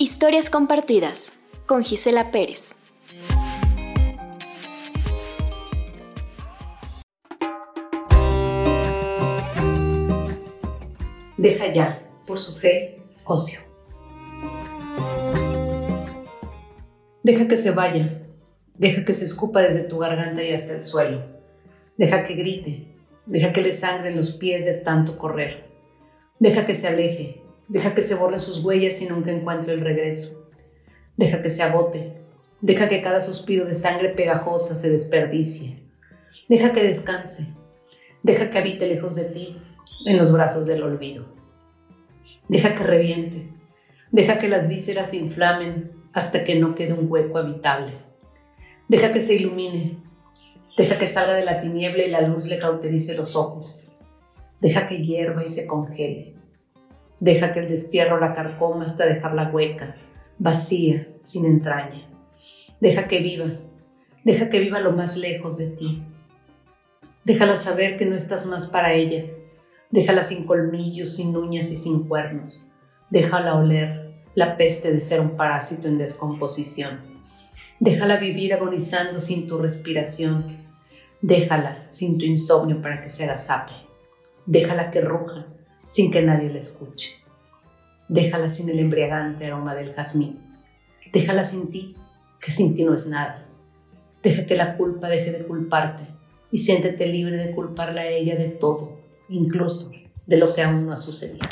Historias compartidas con Gisela Pérez. Deja ya, por su fe, ocio. Deja que se vaya, deja que se escupa desde tu garganta y hasta el suelo. Deja que grite, deja que le sangren los pies de tanto correr. Deja que se aleje, deja que se borren sus huellas y nunca encuentre el regreso. Deja que se agote, deja que cada suspiro de sangre pegajosa se desperdicie. Deja que descanse, deja que habite lejos de ti, en los brazos del olvido. Deja que reviente, deja que las vísceras se inflamen hasta que no quede un hueco habitable. Deja que se ilumine, deja que salga de la tiniebla y la luz le cauterice los ojos. Deja que hierva y se congele. Deja que el destierro la carcoma hasta dejarla hueca, vacía, sin entraña. Deja que viva, deja que viva lo más lejos de ti. Déjala saber que no estás más para ella, Déjala sin colmillos, sin uñas y sin cuernos. Déjala oler la peste de ser un parásito en descomposición. Déjala vivir agonizando sin tu respiración. Déjala sin tu insomnio para que se agazape. Déjala que ruja sin que nadie la escuche. Déjala sin el embriagante aroma del jazmín. Déjala sin ti, que sin ti no es nada. Deja que la culpa deje de culparte y siéntete libre de culparla a ella de todo incluso de lo que aún no ha sucedido.